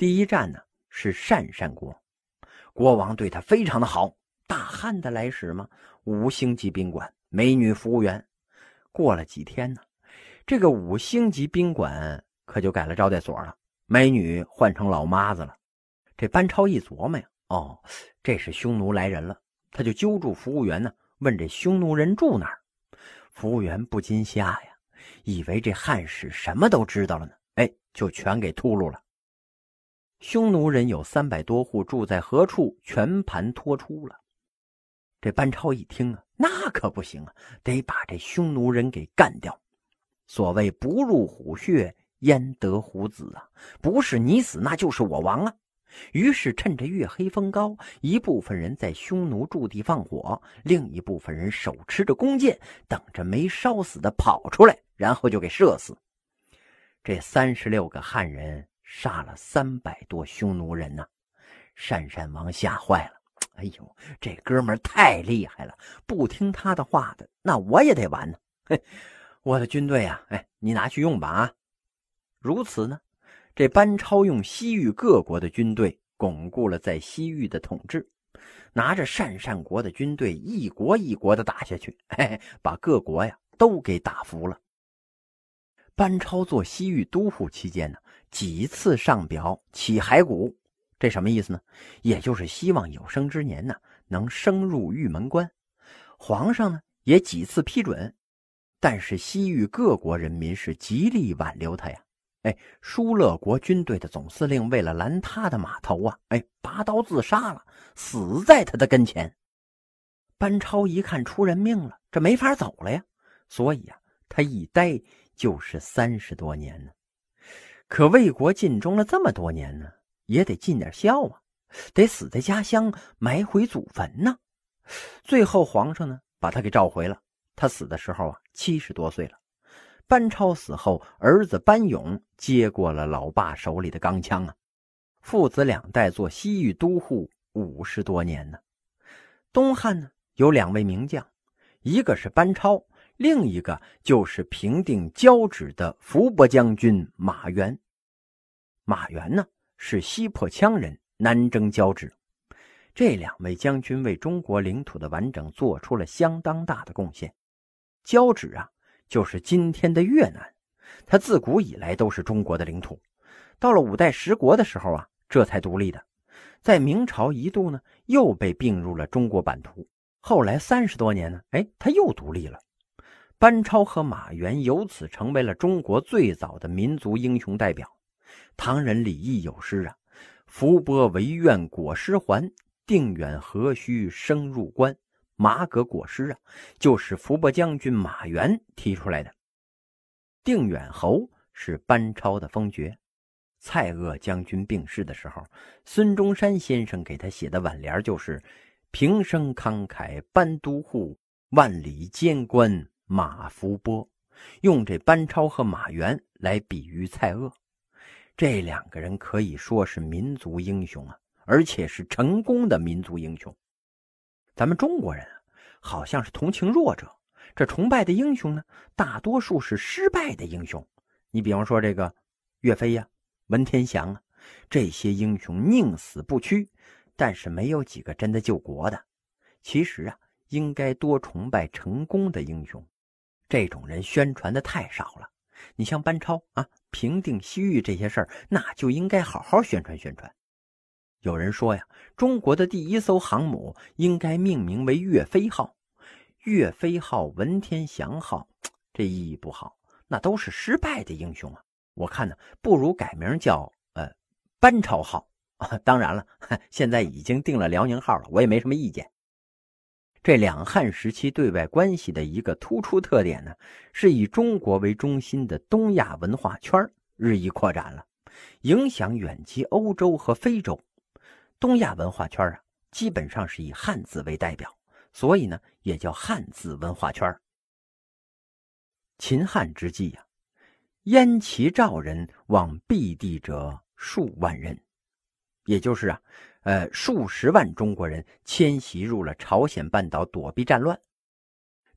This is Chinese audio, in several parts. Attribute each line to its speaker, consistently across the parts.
Speaker 1: 第一站呢是鄯善国，国王对他非常的好。大汉的来使嘛，五星级宾馆，美女服务员。过了几天呢，这个五星级宾馆可就改了招待所了，美女换成老妈子了。这班超一琢磨呀，哦，这是匈奴来人了，他就揪住服务员呢，问这匈奴人住哪儿。服务员不禁吓呀，以为这汉使什么都知道了呢，哎，就全给秃噜了。匈奴人有三百多户，住在何处，全盘托出了。这班超一听啊，那可不行啊，得把这匈奴人给干掉。所谓不入虎穴，焉得虎子啊？不是你死，那就是我亡啊！于是趁着月黑风高，一部分人在匈奴驻地放火，另一部分人手持着弓箭，等着没烧死的跑出来，然后就给射死。这三十六个汉人杀了三百多匈奴人呐！单善王吓坏了。哎呦，这哥们太厉害了！不听他的话的，那我也得完呢。嘿，我的军队啊，哎，你拿去用吧啊！如此呢，这班超用西域各国的军队巩固了在西域的统治，拿着鄯善国的军队一国一国的打下去，嘿嘿，把各国呀都给打服了。班超做西域都护期间呢，几次上表起骸骨。这什么意思呢？也就是希望有生之年呢能升入玉门关。皇上呢也几次批准，但是西域各国人民是极力挽留他呀。哎，疏勒国军队的总司令为了拦他的码头啊，哎，拔刀自杀了，死在他的跟前。班超一看出人命了，这没法走了呀，所以啊，他一待就是三十多年呢。可为国尽忠了这么多年呢。也得尽点孝啊，得死在家乡，埋回祖坟呢。最后皇上呢把他给召回了。他死的时候啊七十多岁了。班超死后，儿子班勇接过了老爸手里的钢枪啊。父子两代做西域都护五十多年呢。东汉呢有两位名将，一个是班超，另一个就是平定交趾的伏波将军马援。马援呢？是西破羌人，南征交趾。这两位将军为中国领土的完整做出了相当大的贡献。交趾啊，就是今天的越南，它自古以来都是中国的领土。到了五代十国的时候啊，这才独立的。在明朝一度呢，又被并入了中国版图。后来三十多年呢，哎，它又独立了。班超和马援由此成为了中国最早的民族英雄代表。唐人李益有诗啊：“伏波惟愿裹尸还，定远何须生入关。”马革裹尸啊，就是伏波将军马援提出来的。定远侯是班超的封爵。蔡锷将军病逝的时候，孙中山先生给他写的挽联就是：“平生慷慨班都护，万里监关马伏波。”用这班超和马援来比喻蔡锷。这两个人可以说是民族英雄啊，而且是成功的民族英雄。咱们中国人啊，好像是同情弱者，这崇拜的英雄呢，大多数是失败的英雄。你比方说这个岳飞呀、文天祥啊，这些英雄宁死不屈，但是没有几个真的救国的。其实啊，应该多崇拜成功的英雄，这种人宣传的太少了。你像班超啊。平定西域这些事儿，那就应该好好宣传宣传。有人说呀，中国的第一艘航母应该命名为“岳飞号”。岳飞号、文天祥号，这意义不好，那都是失败的英雄啊。我看呢，不如改名叫呃“班超号”。当然了，现在已经定了辽宁号了，我也没什么意见。这两汉时期对外关系的一个突出特点呢，是以中国为中心的东亚文化圈日益扩展了，影响远及欧洲和非洲。东亚文化圈啊，基本上是以汉字为代表，所以呢，也叫汉字文化圈。秦汉之际呀，燕齐赵人往避地者数万人，也就是啊。呃，数十万中国人迁徙入了朝鲜半岛躲避战乱。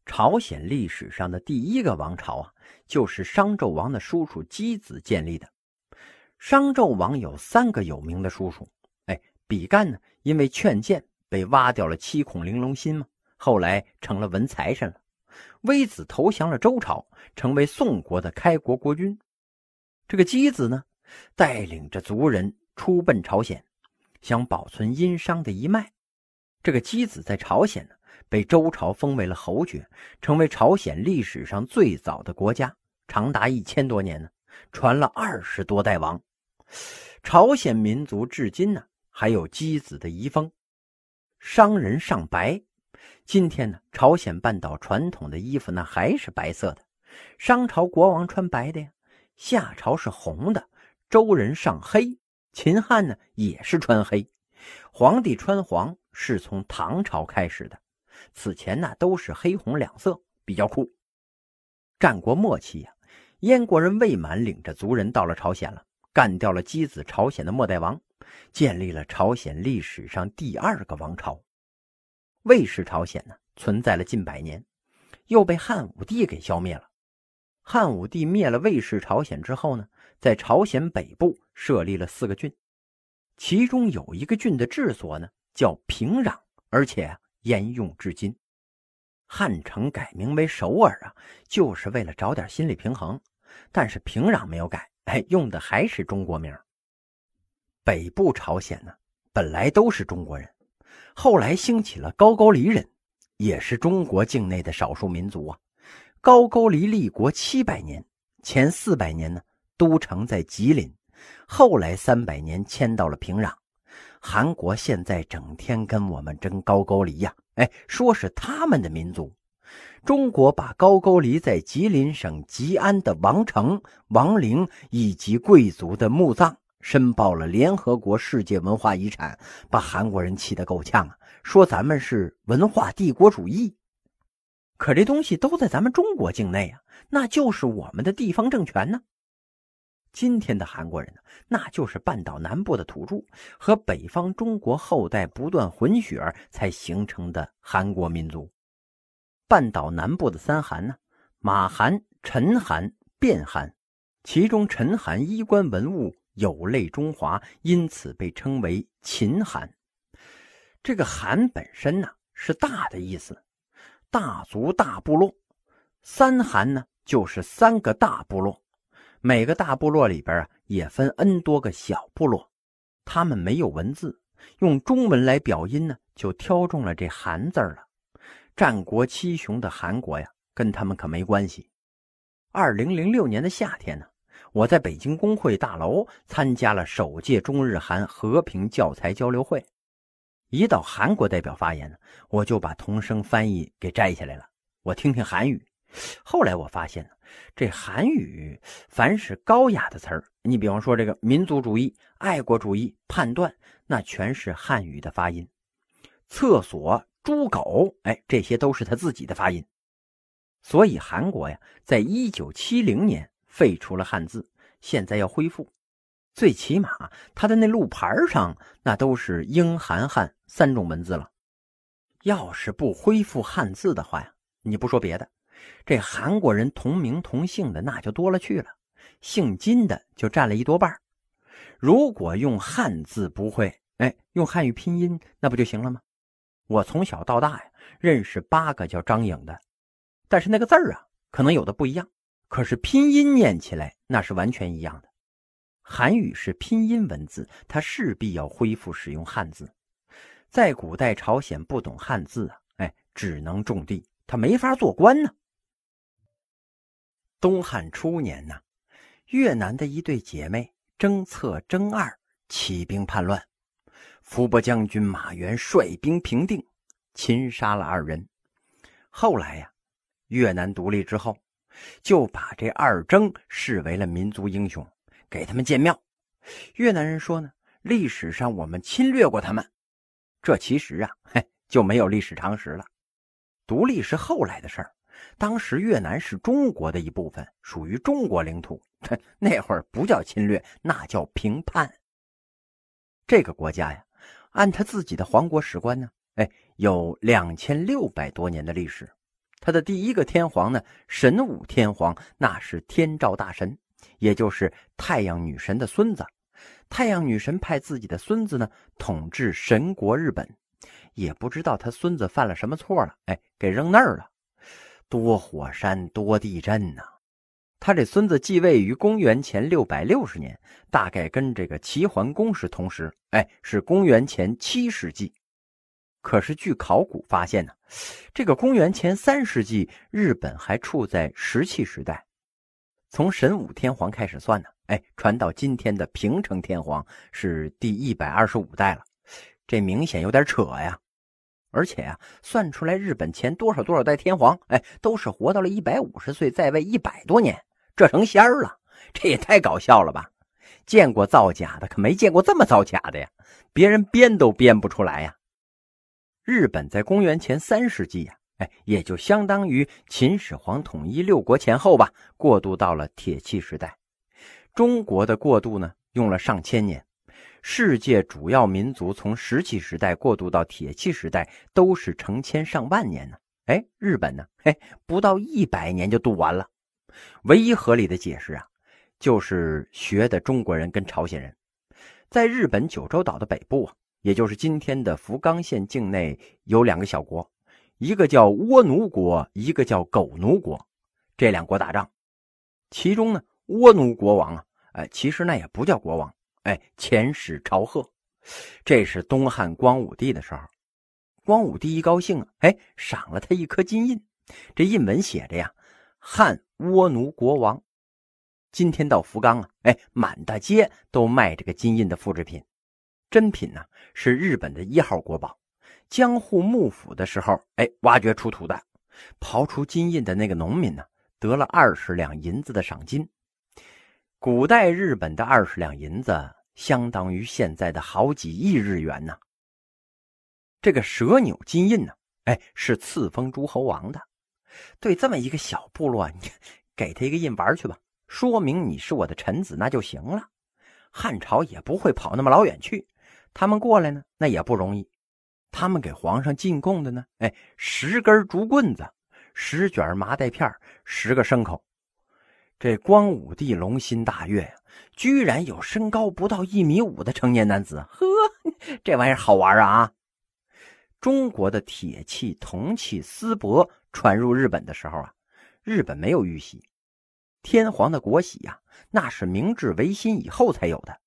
Speaker 1: 朝鲜历史上的第一个王朝啊，就是商纣王的叔叔箕子建立的。商纣王有三个有名的叔叔，哎，比干呢，因为劝谏被挖掉了七孔玲珑心嘛，后来成了文财神了。微子投降了周朝，成为宋国的开国国君。这个箕子呢，带领着族人出奔朝鲜，想保存殷商的一脉。这个箕子在朝鲜呢，被周朝封为了侯爵，成为朝鲜历史上最早的国家，长达一千多年呢，传了二十多代王。朝鲜民族至今呢，还有箕子的遗风。商人上白。今天呢，朝鲜半岛传统的衣服那还是白色的。商朝国王穿白的呀，夏朝是红的，周人上黑，秦汉呢也是穿黑，皇帝穿黄是从唐朝开始的。此前呢都是黑红两色，比较酷。战国末期呀，燕国人魏满领着族人到了朝鲜了，干掉了箕子朝鲜的末代王，建立了朝鲜历史上第二个王朝。魏氏朝鲜呢，存在了近百年，又被汉武帝给消灭了。汉武帝灭了魏氏朝鲜之后呢，在朝鲜北部设立了四个郡，其中有一个郡的治所呢叫平壤，而且沿用至今。汉城改名为首尔啊，就是为了找点心理平衡。但是平壤没有改，哎，用的还是中国名。北部朝鲜呢，本来都是中国人。后来兴起了高句丽人，也是中国境内的少数民族啊。高句丽立国七百年，前四百年呢都城在吉林，后来三百年迁到了平壤。韩国现在整天跟我们争高句丽呀，哎，说是他们的民族。中国把高句丽在吉林省吉安的王城、王陵以及贵族的墓葬。申报了联合国世界文化遗产，把韩国人气得够呛啊！说咱们是文化帝国主义，可这东西都在咱们中国境内啊，那就是我们的地方政权呢。今天的韩国人呢，那就是半岛南部的土著和北方中国后代不断混血才形成的韩国民族。半岛南部的三韩呢，马韩、陈韩、卞韩，其中陈韩衣冠文物。有类中华，因此被称为秦韩。这个“韩”本身呢是大的意思，大族大部落。三韩呢就是三个大部落，每个大部落里边啊也分 n 多个小部落。他们没有文字，用中文来表音呢，就挑中了这“韩”字了。战国七雄的韩国呀，跟他们可没关系。二零零六年的夏天呢。我在北京工会大楼参加了首届中日韩和平教材交流会，一到韩国代表发言呢，我就把同声翻译给摘下来了，我听听韩语。后来我发现呢，这韩语凡是高雅的词儿，你比方说这个民族主义、爱国主义、判断，那全是汉语的发音。厕所、猪狗，哎，这些都是他自己的发音。所以韩国呀，在一九七零年。废除了汉字，现在要恢复，最起码他的那路牌上那都是英、韩、汉三种文字了。要是不恢复汉字的话呀，你不说别的，这韩国人同名同姓的那就多了去了，姓金的就占了一多半。如果用汉字不会，哎，用汉语拼音那不就行了吗？我从小到大呀，认识八个叫张颖的，但是那个字儿啊，可能有的不一样。可是拼音念起来那是完全一样的，韩语是拼音文字，它势必要恢复使用汉字。在古代朝鲜不懂汉字啊，哎，只能种地，他没法做官呢。东汉初年呢，越南的一对姐妹征策征二起兵叛乱，伏波将军马援率兵平定，擒杀了二人。后来呀，越南独立之后。就把这二征视为了民族英雄，给他们建庙。越南人说呢，历史上我们侵略过他们，这其实啊，嘿，就没有历史常识了。独立是后来的事儿，当时越南是中国的一部分，属于中国领土。那会儿不叫侵略，那叫平叛。这个国家呀，按他自己的皇国史观呢，哎，有两千六百多年的历史。他的第一个天皇呢，神武天皇，那是天照大神，也就是太阳女神的孙子。太阳女神派自己的孙子呢统治神国日本，也不知道他孙子犯了什么错了，哎，给扔那儿了。多火山多地震呐！他这孙子继位于公元前六百六十年，大概跟这个齐桓公是同时，哎，是公元前七世纪。可是据考古发现呢，这个公元前三世纪，日本还处在石器时代。从神武天皇开始算呢，哎，传到今天的平成天皇是第一百二十五代了，这明显有点扯呀。而且啊，算出来日本前多少多少代天皇，哎，都是活到了一百五十岁，在位一百多年，这成仙儿了，这也太搞笑了吧！见过造假的，可没见过这么造假的呀，别人编都编不出来呀。日本在公元前三世纪呀，哎，也就相当于秦始皇统一六国前后吧，过渡到了铁器时代。中国的过渡呢，用了上千年。世界主要民族从石器时代过渡到铁器时代，都是成千上万年呢。哎，日本呢，嘿，不到一百年就渡完了。唯一合理的解释啊，就是学的中国人跟朝鲜人，在日本九州岛的北部啊。也就是今天的福冈县境内有两个小国，一个叫倭奴国，一个叫狗奴国。这两国打仗，其中呢，倭奴国王啊，哎，其实那也不叫国王，哎，遣使朝贺。这是东汉光武帝的时候，光武帝一高兴啊，哎，赏了他一颗金印。这印文写着呀：“汉倭奴国王。”今天到福冈啊，哎，满大街都卖这个金印的复制品。真品呢，是日本的一号国宝。江户幕府的时候，哎，挖掘出土的，刨出金印的那个农民呢，得了二十两银子的赏金。古代日本的二十两银子，相当于现在的好几亿日元呢。这个蛇钮金印呢，哎，是赐封诸侯王的。对这么一个小部落，你给他一个印玩去吧，说明你是我的臣子，那就行了。汉朝也不会跑那么老远去。他们过来呢，那也不容易。他们给皇上进贡的呢，哎，十根竹棍子，十卷麻袋片十个牲口。这光武帝龙心大悦呀，居然有身高不到一米五的成年男子。呵，这玩意儿好玩啊！中国的铁器、铜器、丝帛传入日本的时候啊，日本没有玉玺，天皇的国玺呀，那是明治维新以后才有的。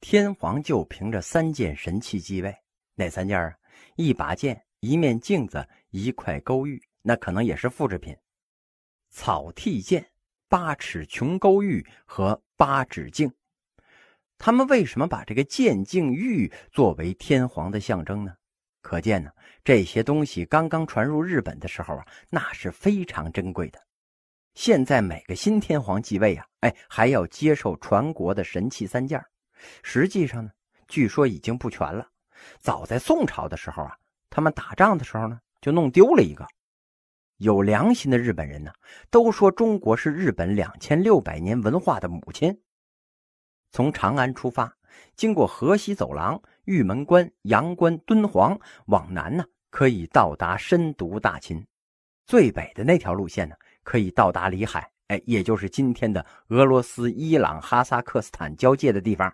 Speaker 1: 天皇就凭着三件神器继位，哪三件啊？一把剑、一面镜子、一块勾玉，那可能也是复制品。草剃剑、八尺琼勾玉和八指镜，他们为什么把这个剑、镜、玉作为天皇的象征呢？可见呢，这些东西刚刚传入日本的时候啊，那是非常珍贵的。现在每个新天皇继位啊，哎，还要接受传国的神器三件。实际上呢，据说已经不全了。早在宋朝的时候啊，他们打仗的时候呢，就弄丢了一个。有良心的日本人呢，都说中国是日本两千六百年文化的母亲。从长安出发，经过河西走廊、玉门关、阳关、敦煌，往南呢，可以到达深毒大秦。最北的那条路线呢，可以到达里海，哎，也就是今天的俄罗斯、伊朗、哈萨克斯坦交界的地方。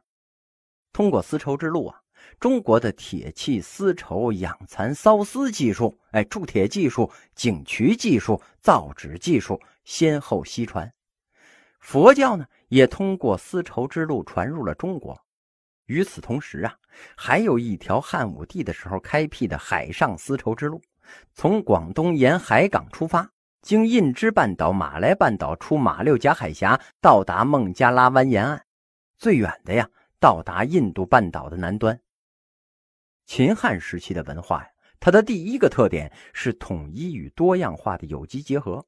Speaker 1: 通过丝绸之路啊，中国的铁器、丝绸、养蚕、缫丝技术，哎，铸铁技术、景渠技术、造纸技术先后西传。佛教呢，也通过丝绸之路传入了中国。与此同时啊，还有一条汉武帝的时候开辟的海上丝绸之路，从广东沿海港出发，经印支半岛、马来半岛出马六甲海峡，到达孟加拉湾沿岸。最远的呀。到达印度半岛的南端。秦汉时期的文化呀，它的第一个特点是统一与多样化的有机结合。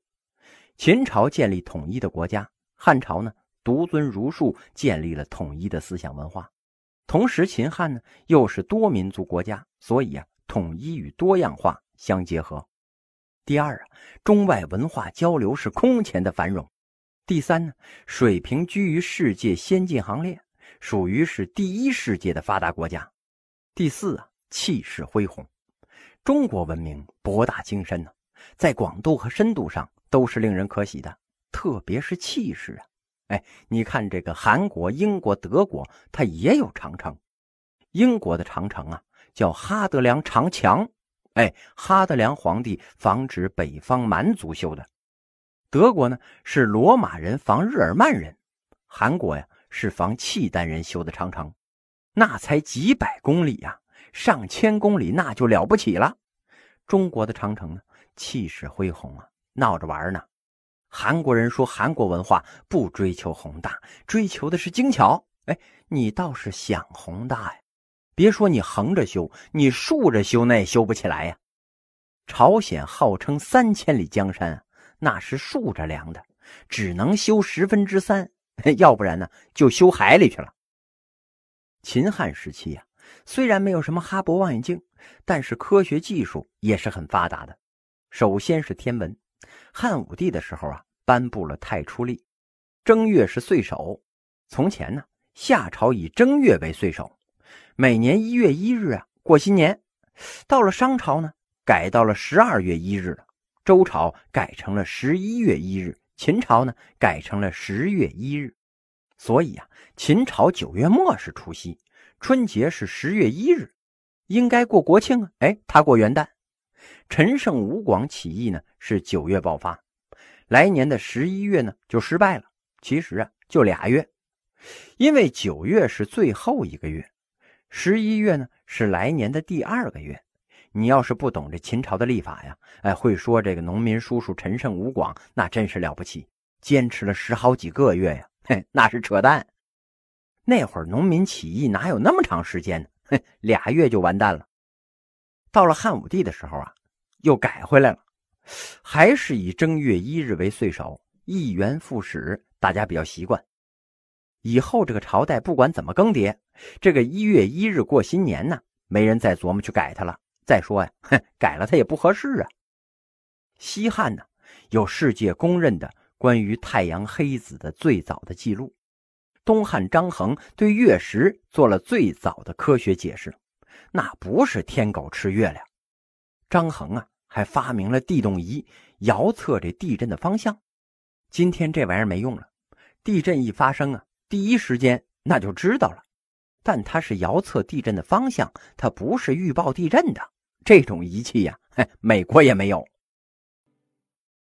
Speaker 1: 秦朝建立统一的国家，汉朝呢独尊儒术，建立了统一的思想文化。同时，秦汉呢又是多民族国家，所以啊，统一与多样化相结合。第二啊，中外文化交流是空前的繁荣。第三呢，水平居于世界先进行列。属于是第一世界的发达国家，第四啊，气势恢宏。中国文明博大精深呢，在广度和深度上都是令人可喜的，特别是气势啊，哎，你看这个韩国、英国、德国，它也有长城。英国的长城啊，叫哈德良长墙。哎，哈德良皇帝防止北方蛮族修的。德国呢，是罗马人防日耳曼人。韩国呀，是防契丹人修的长城。那才几百公里呀，上千公里那就了不起了。中国的长城呢，气势恢宏啊，闹着玩呢。韩国人说，韩国文化不追求宏大，追求的是精巧。哎，你倒是想宏大呀！别说你横着修，你竖着修那也修不起来呀。朝鲜号称三千里江山，那是竖着量的，只能修十分之三，要不然呢，就修海里去了。秦汉时期呀，虽然没有什么哈勃望远镜，但是科学技术也是很发达的。首先是天文。汉武帝的时候啊，颁布了太初历，正月是岁首。从前呢，夏朝以正月为岁首，每年一月一日啊过新年。到了商朝呢，改到了十二月一日了。周朝改成了十一月一日，秦朝呢改成了十月一日。所以啊，秦朝九月末是除夕，春节是十月一日，应该过国庆啊。哎，他过元旦。陈胜吴广起义呢是九月爆发，来年的十一月呢就失败了。其实啊就俩月，因为九月是最后一个月，十一月呢是来年的第二个月。你要是不懂这秦朝的历法呀，哎，会说这个农民叔叔陈胜吴广那真是了不起，坚持了十好几个月呀，嘿，那是扯淡。那会儿农民起义哪有那么长时间呢？哼，俩月就完蛋了。到了汉武帝的时候啊。又改回来了，还是以正月一日为岁首，一元复始，大家比较习惯。以后这个朝代不管怎么更迭，这个一月一日过新年呢，没人再琢磨去改它了。再说呀，哼，改了它也不合适啊。西汉呢，有世界公认的关于太阳黑子的最早的记录。东汉张衡对月食做了最早的科学解释，那不是天狗吃月亮。张衡啊。还发明了地动仪，遥测这地震的方向。今天这玩意儿没用了，地震一发生啊，第一时间那就知道了。但它是遥测地震的方向，它不是预报地震的。这种仪器呀，美国也没有。